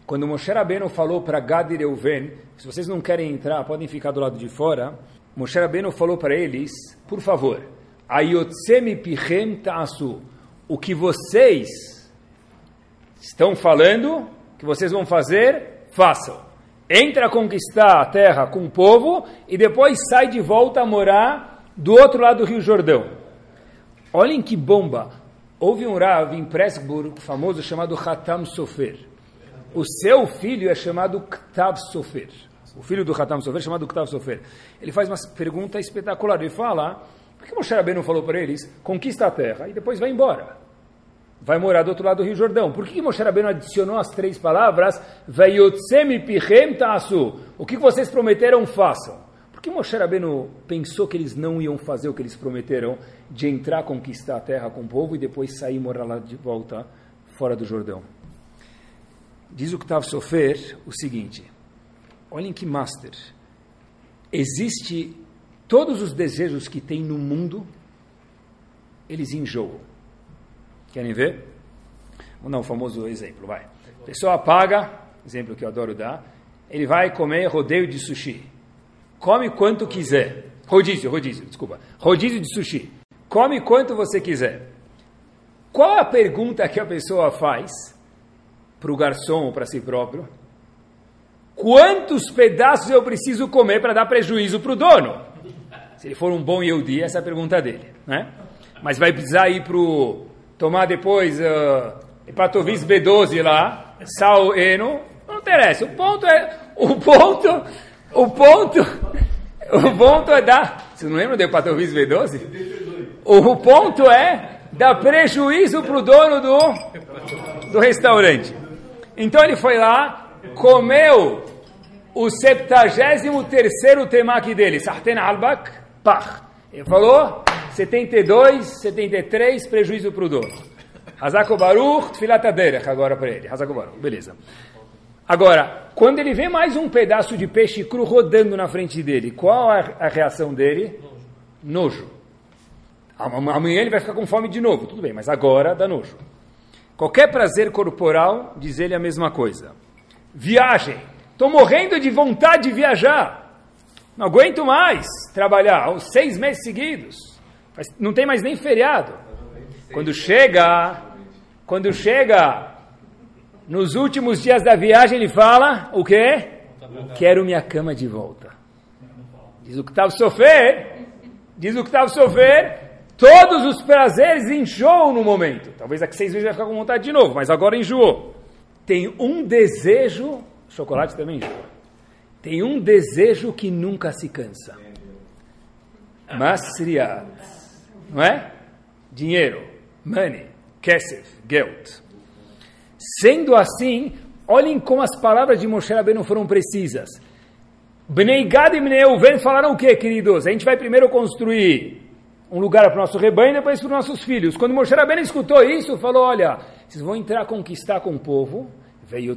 Quando Moshe Rabbeinu falou para Gad e Reuven, se vocês não querem entrar, podem ficar do lado de fora, Moshe Rabbeinu falou para eles, por favor, o que vocês estão falando, que vocês vão fazer, façam entra a conquistar a terra com o povo e depois sai de volta a morar do outro lado do Rio Jordão. Olhem que bomba! Houve um Rav em Pressburg, famoso, chamado Hatam Sofer. O seu filho é chamado Ktav Sofer. O filho do Hatam Sofer é chamado Ktav Sofer. Ele faz uma pergunta espetacular. Ele fala, por que Moshe Rabbeinu falou para eles, conquista a terra e depois vai embora? Vai morar do outro lado do Rio Jordão. Por que Moshe Rabbeinu adicionou as três palavras ta'asu? O que vocês prometeram, façam. Por que Moshe Rabbeinu pensou que eles não iam fazer o que eles prometeram de entrar, conquistar a terra com o povo e depois sair e morar lá de volta fora do Jordão? Diz o Ktav Sofer o seguinte, olhem que master, existe todos os desejos que tem no mundo, eles enjoam. Querem ver? Vamos dar um famoso exemplo, vai. A pessoa paga exemplo que eu adoro dar, ele vai comer rodeio de sushi. Come quanto quiser. Rodízio, rodízio, desculpa. Rodízio de sushi. Come quanto você quiser. Qual a pergunta que a pessoa faz para o garçom ou para si próprio? Quantos pedaços eu preciso comer para dar prejuízo para o dono? Se ele for um bom Yehudi, essa é a pergunta dele. Né? Mas vai precisar ir para tomar depois uh, hepatovis B12 lá, sal eno, não interessa. O ponto é, o ponto, o ponto, o ponto é dar, vocês não lembram do hepatovis B12? O ponto é dar prejuízo para o dono do, do restaurante. Então ele foi lá, comeu o 73 temaki dele, Sarten Albak, Pach. Ele falou, 72, 73, prejuízo para o dono. Hazako Baruch, Tfilat Aderech, agora para ele. Hazako Baruch, beleza. Agora, quando ele vê mais um pedaço de peixe cru rodando na frente dele, qual é a reação dele? Nojo. Amanhã ele vai ficar com fome de novo, tudo bem, mas agora dá nojo. Qualquer prazer corporal, diz ele a mesma coisa. Viagem. Estou morrendo de vontade de viajar. Não aguento mais trabalhar os seis meses seguidos. Não tem mais nem feriado. Quando chega, quando chega nos últimos dias da viagem, ele fala o quê? Quero minha cama de volta. Diz o que estava sofrer, diz o que estava sofrer, todos os prazeres enjoam no momento. Talvez daqui seis meses vai ficar com vontade de novo, mas agora enjoou. Tem um desejo, chocolate também enjoa. Tem um desejo que nunca se cansa. Masriat. Não é? Dinheiro. Money. Kesef. Geld. Sendo assim, olhem como as palavras de Moshe Rabbeinu foram precisas. Bnei Gad e Bnei Uven falaram o que, queridos? A gente vai primeiro construir um lugar para o nosso rebanho e depois para os nossos filhos. Quando Moshe Rabbeinu escutou isso, falou, olha, vocês vão entrar conquistar com o povo, veio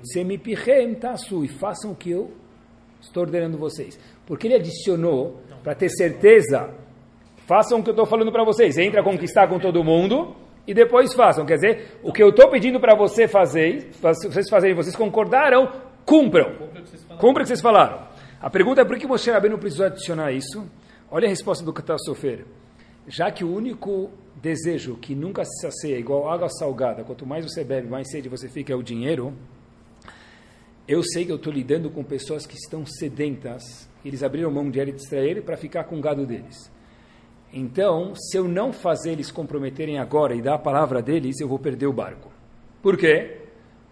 e façam o que eu estou ordenando vocês. Porque ele adicionou, para ter certeza, façam o que eu estou falando para vocês. Entra a conquistar com todo mundo e depois façam. Quer dizer, o que eu estou pedindo para você fazer, vocês fazerem, vocês concordaram, cumpram. Cumpra o que vocês falaram. A pergunta é por que Moshe Rabbeinu precisou adicionar isso? Olha a resposta do Katal Sofer. Já que o único desejo que nunca se sacia, igual água salgada, quanto mais você bebe, mais sede você fica, é o dinheiro, eu sei que eu estou lidando com pessoas que estão sedentas, eles abriram mão de Eretz Israel para ficar com o gado deles. Então, se eu não fazer eles comprometerem agora e dar a palavra deles, eu vou perder o barco. Por quê?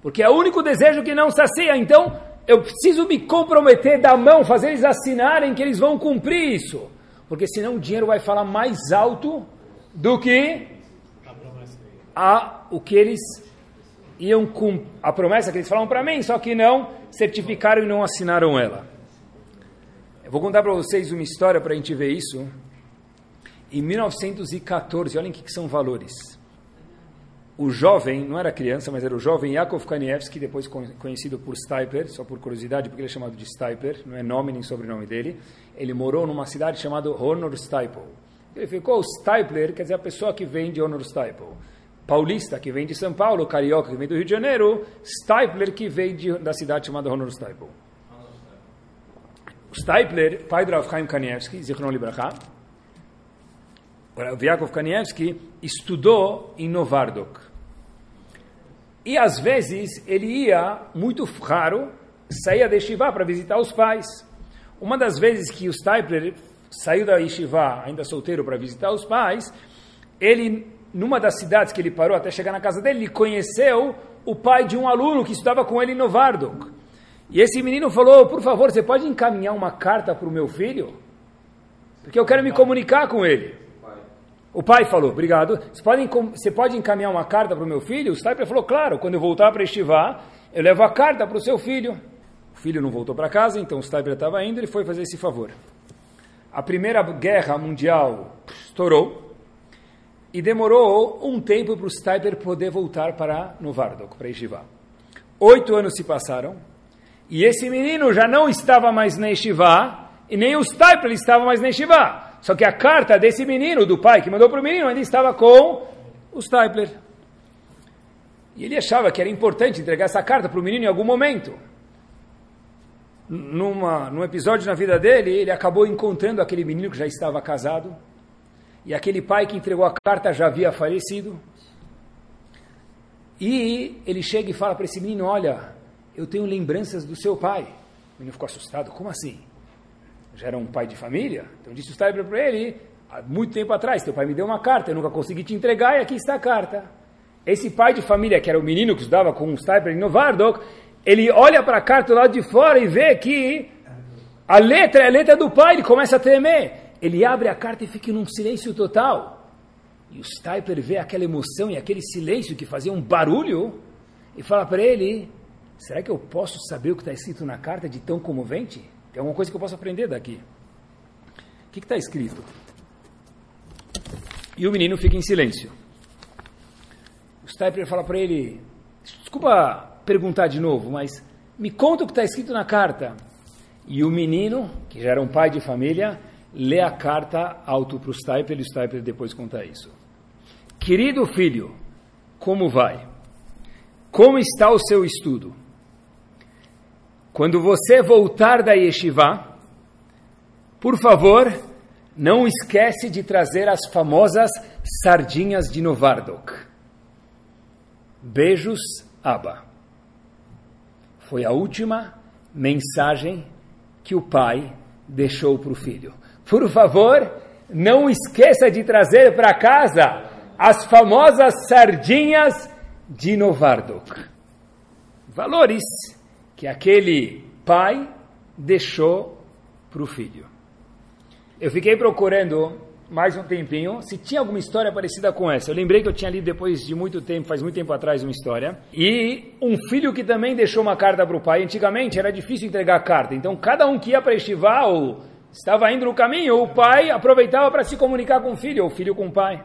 Porque é o único desejo que não sacia. Então, eu preciso me comprometer da mão, fazer eles assinarem que eles vão cumprir isso. Porque senão o dinheiro vai falar mais alto do que a, o que eles iam com a promessa que eles falaram para mim, só que não certificaram e não assinaram ela. Eu vou contar para vocês uma história para a gente ver isso. Em 1914, olhem o que são valores. O jovem, não era criança, mas era o jovem Yakov Kanievski, depois conhecido por Stipler, só por curiosidade, porque ele é chamado de Stipler, não é nome nem sobrenome dele. Ele morou numa cidade chamada Honor Stipel. Ele ficou Stipler, quer dizer, a pessoa que vem de Honor Stipel paulista, que vem de São Paulo, carioca, que vem do Rio de Janeiro, Stipler, que vem de, da cidade chamada Honor Stipel. Stipler, pai do Rav Chaim Kanievski, Zichron Libracha, o Yakov Kanievski estudou em Novardok. E às vezes ele ia, muito raro, saía da Yeshiva para visitar os pais. Uma das vezes que o Stipler saiu da Yeshiva, ainda solteiro, para visitar os pais, ele numa das cidades que ele parou até chegar na casa dele, ele conheceu o pai de um aluno que estudava com ele em Novardok. E esse menino falou: Por favor, você pode encaminhar uma carta para o meu filho? Porque eu quero me comunicar com ele. O pai falou: Obrigado. Você pode, você pode encaminhar uma carta para o meu filho? O Stiper falou: Claro, quando eu voltar para Estivá, eu levo a carta para o seu filho. O filho não voltou para casa, então o Stiper estava indo, ele foi fazer esse favor. A primeira guerra mundial estourou e demorou um tempo para o Stiper poder voltar para Novardok, para Yeshiva. Oito anos se passaram, e esse menino já não estava mais na Yeshiva, e nem o Stiper estava mais na Yeshiva. Só que a carta desse menino, do pai que mandou para o menino, ainda estava com o Stipler. E ele achava que era importante entregar essa carta para o menino em algum momento. numa, num episódio na vida dele, ele acabou encontrando aquele menino que já estava casado, e aquele pai que entregou a carta já havia falecido. E ele chega e fala para esse menino: Olha, eu tenho lembranças do seu pai. O menino ficou assustado: Como assim? Já era um pai de família? Então disse o Steiber para ele: Há muito tempo atrás, teu pai me deu uma carta, eu nunca consegui te entregar, e aqui está a carta. Esse pai de família, que era o menino que estudava com o Steiber em Novardok, ele olha para a carta do lado de fora e vê que a letra é a letra do pai, ele começa a tremer. Ele abre a carta e fica num silêncio total. E o Steiper vê aquela emoção e aquele silêncio que fazia um barulho e fala para ele: Será que eu posso saber o que está escrito na carta de tão comovente? Tem alguma coisa que eu posso aprender daqui? O que está escrito? E o menino fica em silêncio. O Steiper fala para ele: Desculpa perguntar de novo, mas me conta o que está escrito na carta. E o menino, que já era um pai de família, lê a carta alto para o Stipler e o Stipler depois conta isso. Querido filho, como vai? Como está o seu estudo? Quando você voltar da yeshiva, por favor, não esquece de trazer as famosas sardinhas de Novardok. Beijos, Abba foi a última mensagem que o pai deixou para o filho. Por favor, não esqueça de trazer para casa as famosas sardinhas de Novardok. Valores que aquele pai deixou para o filho. Eu fiquei procurando mais um tempinho, se tinha alguma história parecida com essa. Eu lembrei que eu tinha lido depois de muito tempo, faz muito tempo atrás, uma história. E um filho que também deixou uma carta para o pai. Antigamente era difícil entregar carta, então cada um que ia para estivar ou estava indo no caminho, o pai aproveitava para se comunicar com o filho, ou o filho com o pai.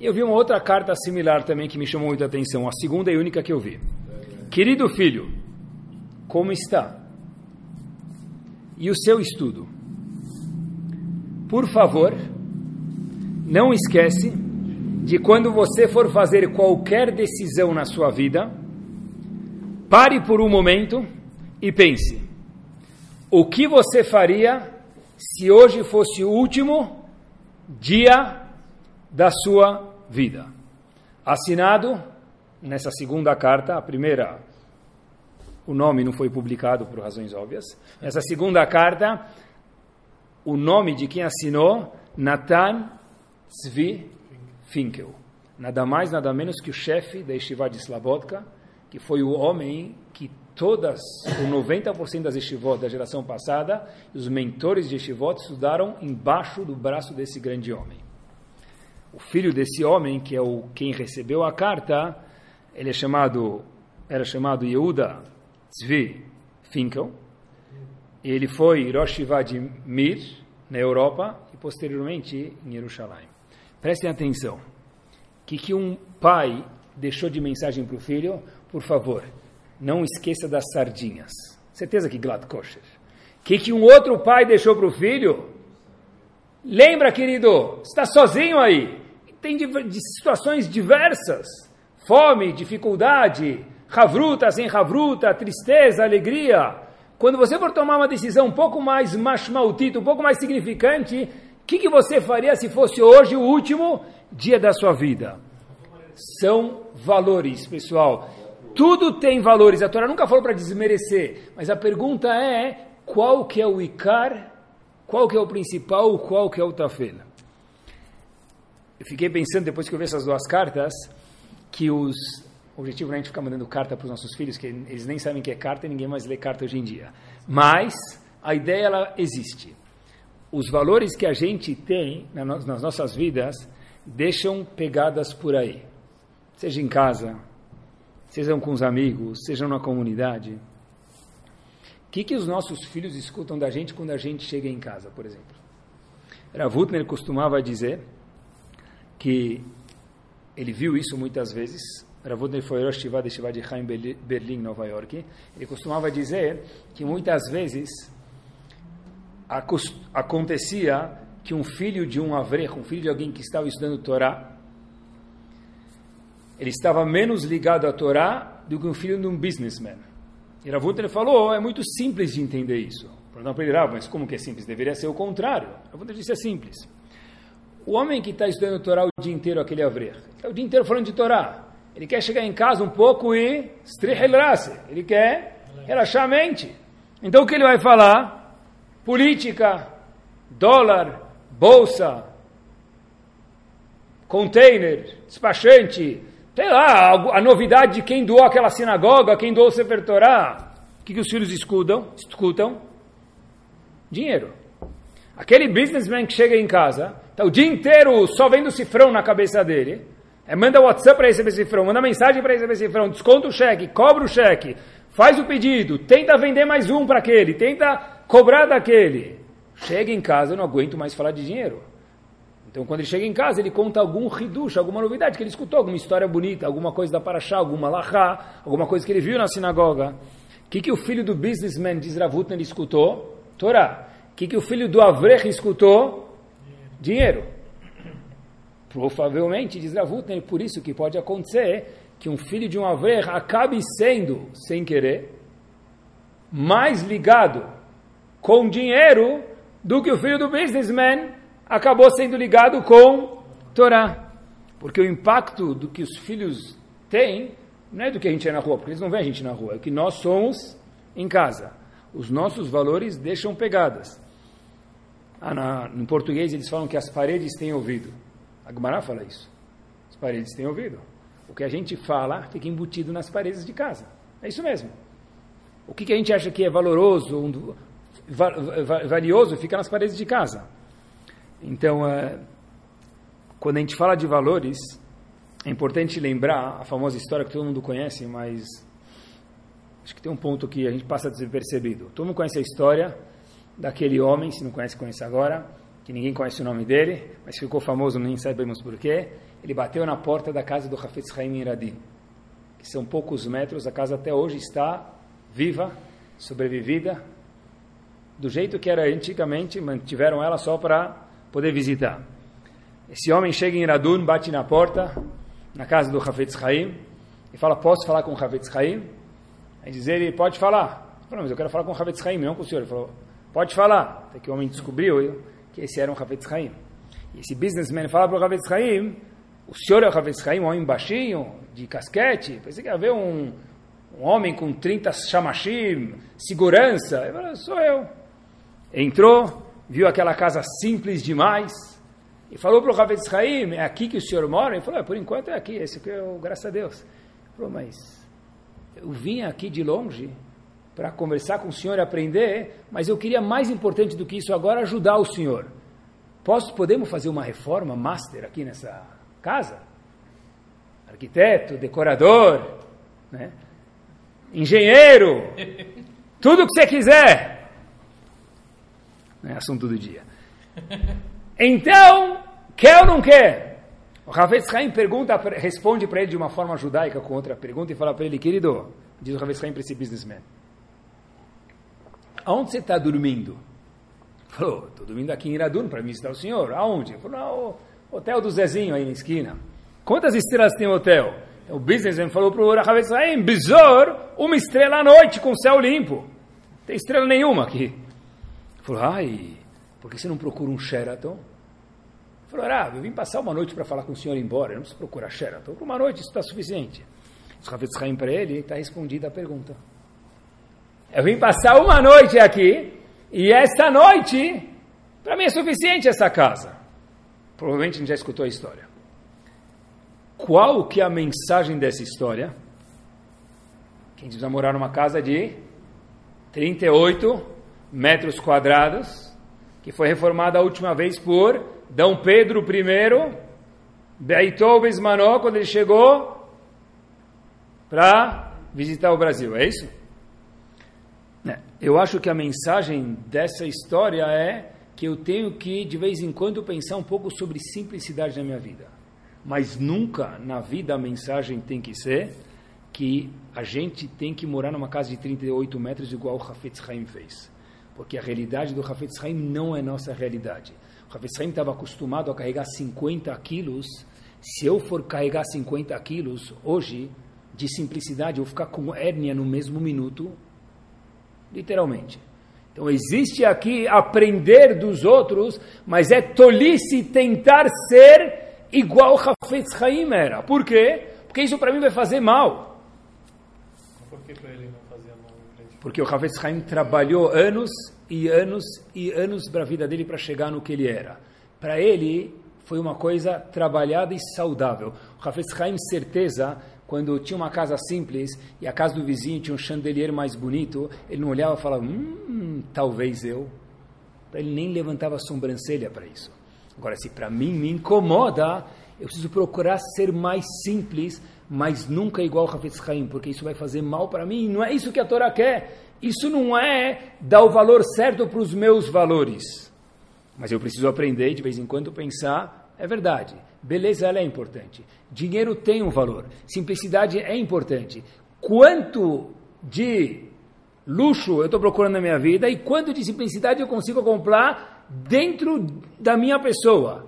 E eu vi uma outra carta similar também que me chamou muita atenção, a segunda e única que eu vi. Querido filho, como está? E o seu estudo? por favor, não esquece de quando você for fazer qualquer decisão na sua vida, pare por um momento e pense: o que você faria se hoje fosse o último dia da sua vida? Assinado nessa segunda carta, a primeira, o nome não foi publicado por razões óbvias. Essa segunda carta o nome de quem assinou, Natan Tzvi Finkel. Nada mais, nada menos que o chefe da Yeshiva de Slabodka, que foi o homem que todas, o 90% das yeshivot da geração passada, os mentores de yeshivot estudaram embaixo do braço desse grande homem. O filho desse homem, que é o quem recebeu a carta, ele é chamado, era chamado Yehuda Tzvi Finkel, ele foi Rosh de Mir, na Europa, e posteriormente em Jerusalém. Prestem atenção. O que, que um pai deixou de mensagem para o filho? Por favor, não esqueça das sardinhas. Certeza que glad kosher. O que, que um outro pai deixou para o filho? Lembra, querido, está sozinho aí. Tem situações diversas. Fome, dificuldade, ravruta, sem ravruta, tristeza, alegria. Quando você for tomar uma decisão um pouco mais mashmautita, um pouco mais significante, o que, que você faria se fosse hoje o último dia da sua vida? São valores, pessoal. Tudo tem valores. A Torá nunca falou para desmerecer, mas a pergunta é qual que é o Icar, qual que é o principal, qual que é o Tafel. Eu fiquei pensando, depois que eu vi essas duas cartas, que os o objetivo não é a gente ficar mandando carta para os nossos filhos, que eles nem sabem o que é carta e ninguém mais lê carta hoje em dia. Mas a ideia ela existe. Os valores que a gente tem nas nossas vidas deixam pegadas por aí. Seja em casa, sejam com os amigos, sejam na comunidade. O que, que os nossos filhos escutam da gente quando a gente chega em casa, por exemplo? Ravutner costumava dizer que ele viu isso muitas vezes Ravudney foi Rosh Shiva de Shiva de Chaim Berlim, Nova York. Ele costumava dizer que muitas vezes acontecia que um filho de um avrejo, um filho de alguém que estava estudando Torá, ele estava menos ligado à Torá do que um filho de um businessman. E Ravutner falou, é muito simples de entender isso. Não para ele, ah, mas como que é simples? Deveria ser o contrário. Ravutner disse, é simples. O homem que está estudando Torá o dia inteiro, aquele avrer, está o dia inteiro falando de Torá. Ele quer chegar em casa um pouco e Ele quer relaxar a mente. Então o que ele vai falar? Política, dólar, bolsa, container, despachante, sei lá, a novidade de quem doou aquela sinagoga, quem doou o Sefer. O que, que os filhos escutam? escutam? Dinheiro. Aquele businessman que chega em casa, está o dia inteiro só vendo cifrão na cabeça dele, é, manda WhatsApp para receber cifrão, manda mensagem para receber cifrão, desconta o cheque, cobra o cheque, faz o pedido, tenta vender mais um para aquele, tenta cobrar daquele. Chega em casa, eu não aguento mais falar de dinheiro. Então, quando ele chega em casa, ele conta algum riducho, alguma novidade que ele escutou, alguma história bonita, alguma coisa da Paraxá, alguma lahá, alguma coisa que ele viu na sinagoga. O que, que o filho do businessman de Zravutner escutou? Torá. O que, que o filho do Avrech escutou? Dinheiro. Provavelmente, diz Ravutner, por isso que pode acontecer que um filho de um Avrech acabe sendo, sem querer, mais ligado com dinheiro do que o filho do businessman acabou sendo ligado com Torá. Porque o impacto do que os filhos têm não é do que a gente é na rua, porque eles não veem a gente na rua, é o que nós somos em casa. Os nossos valores deixam pegadas. Ah, na, no português eles falam que as paredes têm ouvido. A Gemara fala isso. As paredes têm ouvido. O que a gente fala fica embutido nas paredes de casa. É isso mesmo. O que, que a gente acha que é valoroso, um, valioso, fica nas paredes de casa. Então, uh, quando a gente fala de valores, é importante lembrar a famosa história que todo mundo conhece, mas acho que tem um ponto que a gente passa despercebido. Todo mundo conhece a história daquele homem, se não conhece, conhece agora, que ninguém conhece o nome dele, mas ficou famoso, nem sabemos porquê. Ele bateu na porta da casa do Hafetz Haim Iradim, que são poucos metros, a casa até hoje está viva, sobrevivida, do jeito que era antigamente, mantiveram ela só para poder visitar. Esse homem chega em Iradun, bate na porta, na casa do Hafetz Haim, e fala, posso falar com o Hafetz Haim? Aí diz ele, pode falar. Ele falou, mas eu quero falar com o Hafetz Haim, não com o senhor. Ele falou, pode falar. Até que o homem descobriu que esse era um Hafetz Haim. E esse businessman fala para o Hafetz Haim, o senhor é o Hafetz Haim, um homem baixinho, de casquete, pensei que ia ver um, um homem com 30 chamashim, segurança. Ele falou, sou eu. Entrou, viu aquela casa simples demais e falou para o Rav Haim, é aqui que o senhor mora? Ele falou, é, por enquanto é aqui, esse aqui é o, graças a Deus. Ele falou, mas eu vim aqui de longe para conversar com o senhor e aprender, mas eu queria mais importante do que isso agora ajudar o senhor. Posso, podemos fazer uma reforma master aqui nessa casa? Arquiteto, decorador, né? engenheiro, tudo o que você quiser né, assunto do dia. Então, quer ou não quer? O Ravetz Haim pergunta, responde para ele de uma forma judaica com outra pergunta e fala para ele, querido, diz o Ravetz Haim para esse businessman, aonde você está dormindo? Falou, estou dormindo aqui em Iradun para visitar o senhor. Aonde? Falou, no hotel do Zezinho aí na esquina. Quantas estrelas tem o hotel? O businessman falou para o Ravetz Haim, Bezor, uma estrela à noite com céu limpo. Não tem estrela nenhuma aqui. Falou, ai, por que você não procura um Sheraton? Falou, ah, eu vim passar uma noite para falar com o senhor embora, eu não preciso procurar Sheraton. Uma noite isso está suficiente. Os Ravetz Haim para ele, está respondida a pergunta. Eu vim passar uma noite aqui, e esta noite, para mim é suficiente essa casa. Provavelmente a gente já escutou a história. Qual que é a mensagem dessa história? Quem precisa morar numa casa de 38 metros quadrados, que foi reformada a última vez por D. Pedro I, Beitou Bismanó, quando ele chegou para visitar o Brasil. É isso? Eu acho que a mensagem dessa história é que eu tenho que, de vez em quando, pensar um pouco sobre simplicidade na minha vida. Mas nunca na vida a mensagem tem que ser que a gente tem que morar numa casa de 38 metros igual o Hafetz Haim fez porque a realidade do Hafetz Haim não é nossa realidade. O Hafetz Haim estava acostumado a carregar 50 quilos. Se eu for carregar 50 quilos hoje, de simplicidade, eu ficar com hérnia no mesmo minuto, literalmente. Então existe aqui aprender dos outros, mas é tolice tentar ser igual Hafetz Haim era. Por quê? Porque isso para mim vai fazer mal. Por que para ele não fazia mal? Porque o Hafetz Haim trabalhou anos e anos e anos para a vida dele para chegar no que ele era. Para ele foi uma coisa trabalhada e saudável. O Hafetz Haim, certeza, quando tinha uma casa simples e a casa do vizinho tinha um chandelier mais bonito, ele não olhava e falava, hum, talvez eu. Ele nem levantava a sobrancelha para isso. Agora, se para mim me incomoda, eu preciso procurar ser mais simples, mas nunca igual Hafetz Haim, porque isso vai fazer mal para mim. Não é isso que a Torá quer. Isso não é dar o valor certo para os meus valores. Mas eu preciso aprender de vez em quando pensar, é verdade. Beleza, ela é importante. Dinheiro tem um valor. Simplicidade é importante. Quanto de luxo eu estou procurando na minha vida e quanto de simplicidade eu consigo comprar dentro da minha pessoa.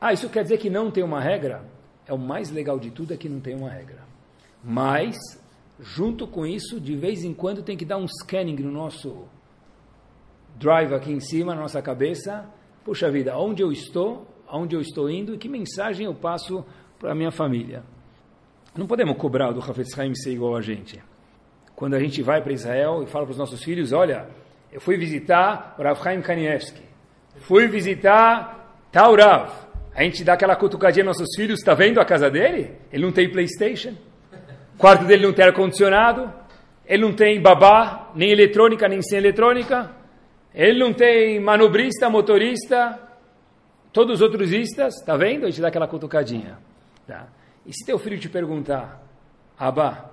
Ah, isso quer dizer que não tem uma regra? É o mais legal de tudo é que não tem uma regra. Mas, junto com isso, de vez em quando tem que dar um scanning no nosso drive aqui em cima, na nossa cabeça. Puxa vida, onde eu estou? Aonde eu estou indo e que mensagem eu passo para a minha família. Não podemos cobrar do Hafetz Haim ser igual a gente. Quando a gente vai para Israel e fala para os nossos filhos, olha, eu fui visitar o Rav Chaim Kanievski, fui visitar Taurav, a gente dá aquela cutucadinha nos nossos filhos, está vendo a casa dele? Ele não tem Playstation, o quarto dele não tem ar-condicionado, ele não tem babá, nem eletrônica, nem sem eletrônica, ele não tem manobrista, motorista, Todos os outros istas, está vendo? A gente dá aquela cutucadinha. Tá? E se teu filho te perguntar, Abá,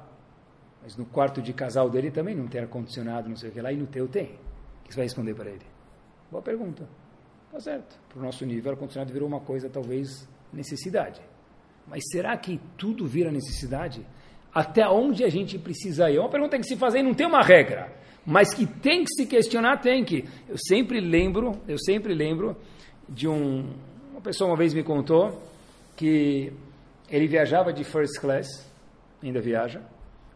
mas no quarto de casal dele também não tem ar-condicionado, não sei o que lá, e no teu tem? O que você vai responder para ele? Boa pergunta. Tá certo. Para o nosso nível, ar-condicionado virou uma coisa, talvez, necessidade. Mas será que tudo vira necessidade? Até onde a gente precisa ir? É uma pergunta que se fazer e não tem uma regra. Mas que tem que se questionar, tem que. Eu sempre lembro, eu sempre lembro de um. Uma pessoa uma vez me contou que ele viajava de first class, ainda viaja,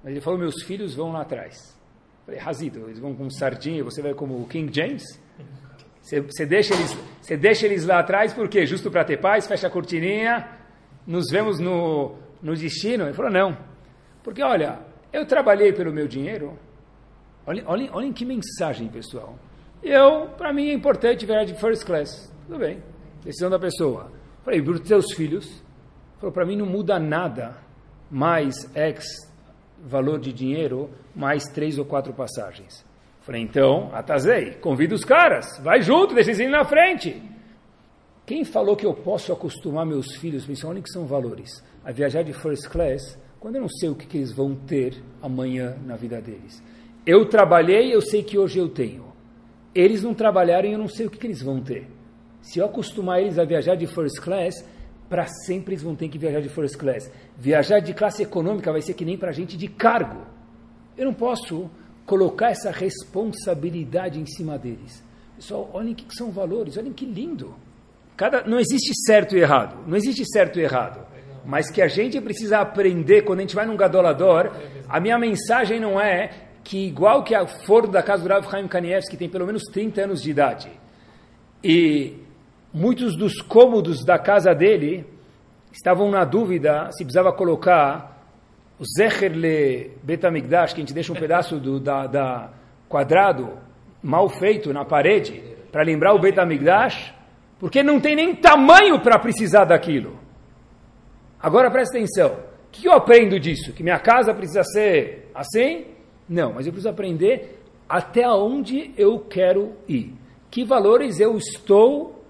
mas ele falou: meus filhos vão lá atrás. Eu falei, Razido, eles vão com sardinha, você vai como o King James? Você, deixa eles, deixa eles lá atrás por quê? Justo para ter paz, fecha a cortininha, nos vemos no, no destino? Ele falou: não. Porque olha, eu trabalhei pelo meu dinheiro. Olhem, olhem, olhem que mensagem, pessoal. Eu, para mim, é importante viajar de first class. Tudo bem, decisão da pessoa. Falei, para os teus filhos, falou, para mim não muda nada, mais X valor de dinheiro, mais três ou quatro passagens. Falei, então, atazei, convida os caras, vai junto, deixa eles na frente. Quem falou que eu posso acostumar meus filhos, principalmente que são valores, a viajar de first class, quando eu não sei o que, que eles vão ter amanhã na vida deles? Eu trabalhei, eu sei que hoje eu tenho. Eles não trabalharam e eu não sei o que, que eles vão ter. Se eu acostumar eles a viajar de first class, para sempre eles vão ter que viajar de first class. Viajar de classe econômica vai ser que nem para gente de cargo. Eu não posso colocar essa responsabilidade em cima deles. Pessoal, olhem que são valores, olhem que lindo. Cada, não existe certo e errado, não existe certo e errado. Mas que a gente precisa aprender quando a gente vai num gadolador, a minha mensagem não é que igual que a forno da casa do Rav Chaim Kanievski tem pelo menos 30 anos de idade, e muitos dos cômodos da casa dele estavam na dúvida se precisava colocar o Zecher le Betamigdash, que a gente deixa um pedaço do da, da quadrado mal feito na parede para lembrar o Betamigdash, porque não tem nem tamanho para precisar daquilo. Agora presta atenção. O que eu aprendo disso? Que minha casa precisa ser assim? Não, mas eu preciso aprender até onde eu quero ir. Que valores eu estou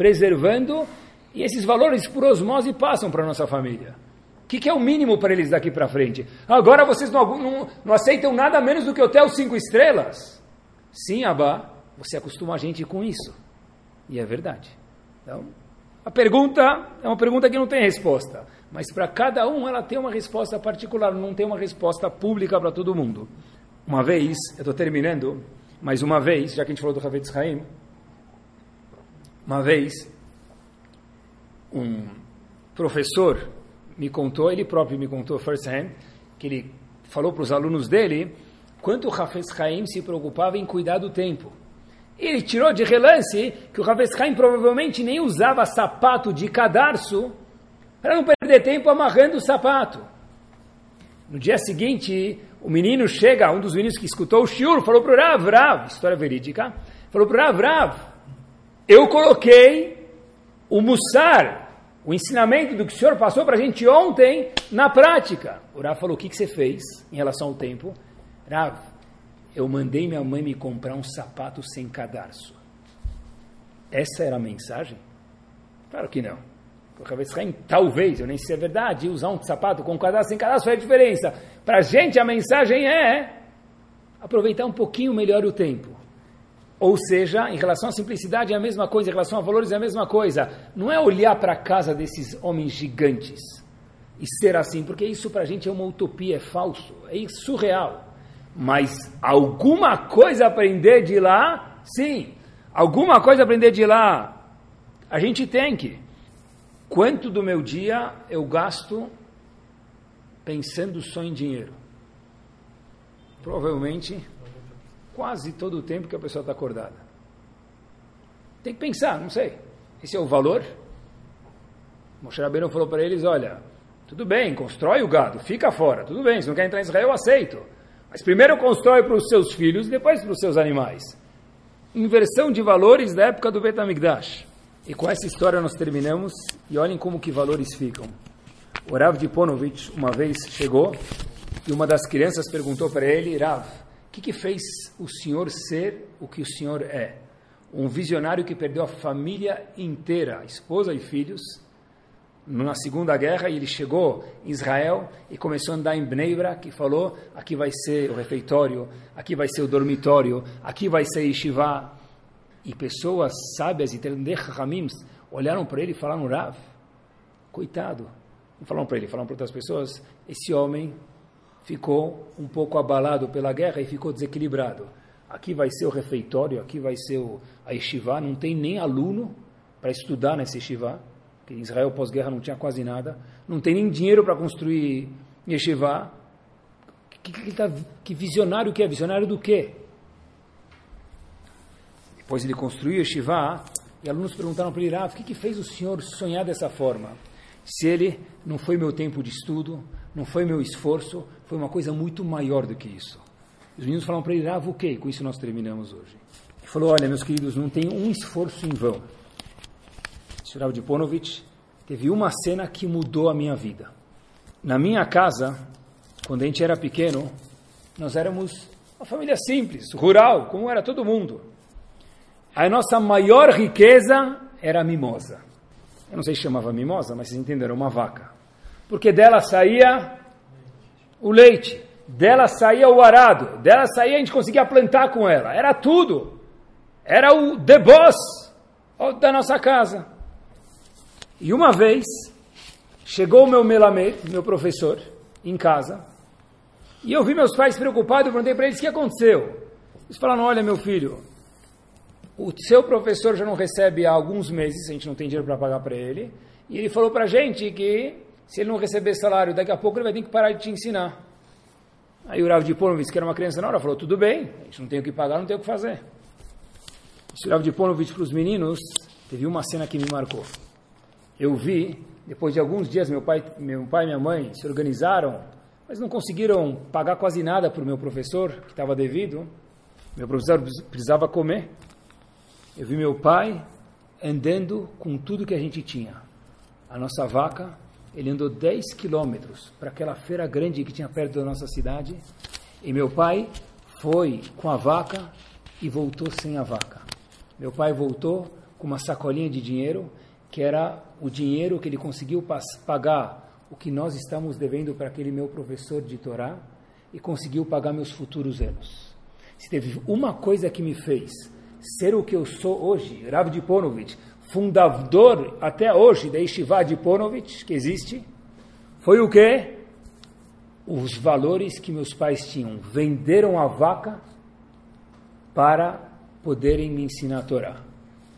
preservando e esses valores por osmose passam para a nossa família. O que, que, é o mínimo para eles daqui para frente? Agora vocês não, não, não, aceitam nada menos do que hotel cinco estrelas? Sim, Abba, você acostuma a gente com isso. E é verdade. Então, a pergunta é uma pergunta que não tem resposta. Mas para cada um ela tem uma resposta particular, não tem uma resposta pública para todo mundo. Uma vez, eu estou terminando, mas uma vez, já que a gente falou do Havetz Haim, uma vez, um professor me contou, ele próprio me contou first hand, que ele falou para os alunos dele quanto o Hafez Haim se preocupava em cuidar do tempo. Ele tirou de relance que o Hafez Haim provavelmente nem usava sapato de cadarço para não perder tempo amarrando o sapato. No dia seguinte, o menino chega, um dos meninos que escutou o shiur, falou para o Rav, Rav, história verídica, falou para o Rav, Rav, eu coloquei o Mussar, o ensinamento do que o senhor passou para a gente ontem, na prática. O Rav falou, o que, que você fez em relação ao tempo? Rav, eu mandei minha mãe me comprar um sapato sem cadarço. Essa era a mensagem? Claro que não. Talvez, eu nem sei se é verdade, usar um sapato com cadarço sem cadarço faz diferença. Para a gente a mensagem é aproveitar um pouquinho melhor o tempo. Ou seja, em relação à simplicidade é a mesma coisa, em relação a valores é a mesma coisa. Não é olhar para a casa desses homens gigantes e ser assim, porque isso para a gente é uma utopia, é falso, é surreal. Mas alguma coisa aprender de lá, sim. Alguma coisa aprender de lá, a gente tem que. Quanto do meu dia eu gasto pensando só em dinheiro? Provavelmente quase todo o tempo que a pessoa está acordada. Tem que pensar, não sei. Esse é o valor? Moshe Rabbeinu falou para eles, olha, tudo bem, constrói o gado, fica fora, tudo bem, se não quer entrar em Israel, aceito. Mas primeiro constrói para os seus filhos, depois para os seus animais. Inversão de valores da época do Betamigdash. E com essa história nós terminamos e olhem como que valores ficam. O Rav de Ponovich uma vez chegou e uma das crianças perguntou para ele, Rav, que, que fez o senhor ser o que o senhor é? Um visionário que perdeu a família inteira, esposa e filhos, na Segunda Guerra, e ele chegou em Israel e começou a andar em Bneibra, que falou, aqui vai ser o refeitório, aqui vai ser o dormitório, aqui vai ser Yeshiva, e pessoas sábias e Ramim olharam para ele e falaram, Rav, coitado. Não falaram para ele, falaram para outras pessoas, esse homem ficou um pouco abalado pela guerra e ficou desequilibrado. Aqui vai ser o refeitório, aqui vai ser o, a yeshiva, não tem nem aluno para estudar nessa yeshiva, que em Israel pós-guerra não tinha quase nada, não tem nem dinheiro para construir yeshiva. Que, que, que, tá, que visionário que é? Visionário do quê? Depois ele construiu Yeshiva, e alunos perguntaram para ele, Rav, o que, que fez o senhor sonhar dessa forma? Se ele não foi meu tempo de estudo, não foi meu esforço, foi uma coisa muito maior do que isso. Os meninos falaram para ele, Rav, o quê? Com isso nós terminamos hoje. Ele falou, olha, meus queridos, não tem um esforço em vão. O Rav de Ponovich teve uma cena que mudou a minha vida. Na minha casa, quando a gente era pequeno, nós éramos uma família simples, rural, como era todo mundo a nossa maior riqueza era a mimosa. Eu não sei se chamava mimosa, mas vocês entenderam, uma vaca. Porque dela saía o leite, dela saía o arado, dela saía a gente conseguia plantar com ela. Era tudo. Era o the boss da nossa casa. E uma vez chegou o meu melamed, meu professor, em casa, e eu vi meus pais preocupados, eu perguntei para eles o que aconteceu. Eles falaram: Olha, meu filho, o seu professor já não recebe há alguns meses, a gente não tem dinheiro para pagar para ele, e ele falou para a gente que se ele não receber salário, daqui a pouco ele vai ter que parar de te ensinar. Aí o Rav de Ponovitch, que era uma criança na hora, falou, tudo bem, a gente não tem o que pagar, não tem o que fazer. Esse Rav de Ponovitch para os meninos, teve uma cena que me marcou. Eu vi, depois de alguns dias, meu pai, meu pai e minha mãe se organizaram, mas não conseguiram pagar quase nada para o meu professor, que estava devido. Meu professor precisava comer. Eu vi meu pai andando com tudo que a gente tinha. A nossa vaca, ele andou 10 quilômetros para aquela feira grande que tinha perto da nossa cidade. E meu pai foi com a vaca e voltou sem a vaca. Meu pai voltou com uma sacolinha de dinheiro, que era o dinheiro que ele conseguiu pagar o que nós estamos devendo para aquele meu professor de Torá e conseguiu pagar meus futuros anos. Se teve uma coisa que me fez ser o que eu sou hoje, Rav de Ponovitch, fundador até hoje da Yeshiva de Ponovitch, que existe, foi o que? Os valores que meus pais tinham. Venderam a vaca para poderem me ensinar a Torá.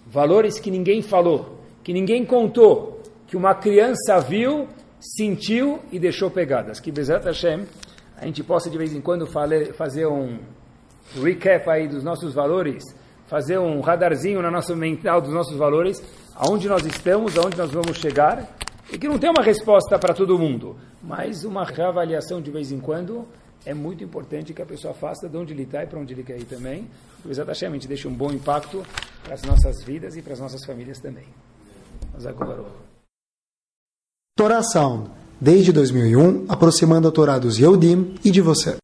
Valores que ninguém falou, que ninguém contou, que uma criança viu, sentiu e deixou pegadas. Que Bezat Hashem, a gente possa de vez em quando fazer um recap aí dos nossos valores, fazer um radarzinho na nossa mental dos nossos valores, aonde nós estamos, aonde nós vamos chegar, e que não tem uma resposta para todo mundo, mas uma reavaliação de vez em quando é muito importante que a pessoa faça de onde ele está e para onde ele quer ir também. O Exat Hashem, a gente deixa um bom impacto para as nossas vidas e para as nossas famílias também. Torá Sound, desde 2001, aproximando a Torá dos Yehudim e de você.